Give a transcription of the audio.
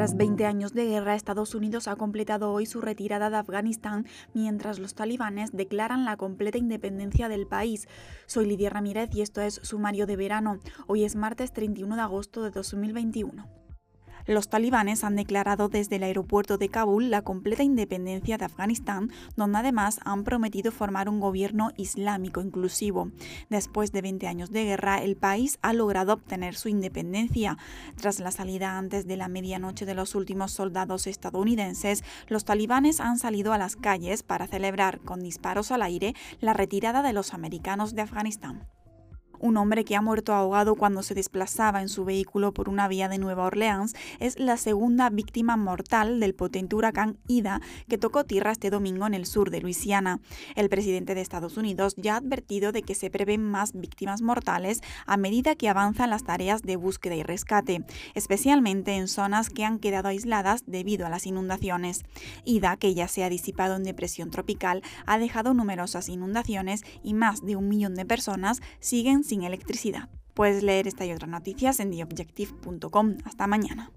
Tras 20 años de guerra, Estados Unidos ha completado hoy su retirada de Afganistán mientras los talibanes declaran la completa independencia del país. Soy Lidia Ramírez y esto es Sumario de Verano. Hoy es martes 31 de agosto de 2021. Los talibanes han declarado desde el aeropuerto de Kabul la completa independencia de Afganistán, donde además han prometido formar un gobierno islámico inclusivo. Después de 20 años de guerra, el país ha logrado obtener su independencia. Tras la salida antes de la medianoche de los últimos soldados estadounidenses, los talibanes han salido a las calles para celebrar con disparos al aire la retirada de los americanos de Afganistán un hombre que ha muerto ahogado cuando se desplazaba en su vehículo por una vía de Nueva Orleans, es la segunda víctima mortal del potente huracán Ida que tocó tierra este domingo en el sur de Luisiana. El presidente de Estados Unidos ya ha advertido de que se prevén más víctimas mortales a medida que avanzan las tareas de búsqueda y rescate, especialmente en zonas que han quedado aisladas debido a las inundaciones. Ida, que ya se ha disipado en depresión tropical, ha dejado numerosas inundaciones y más de un millón de personas siguen sin electricidad. Puedes leer esta y otras noticias en theobjective.com. Hasta mañana.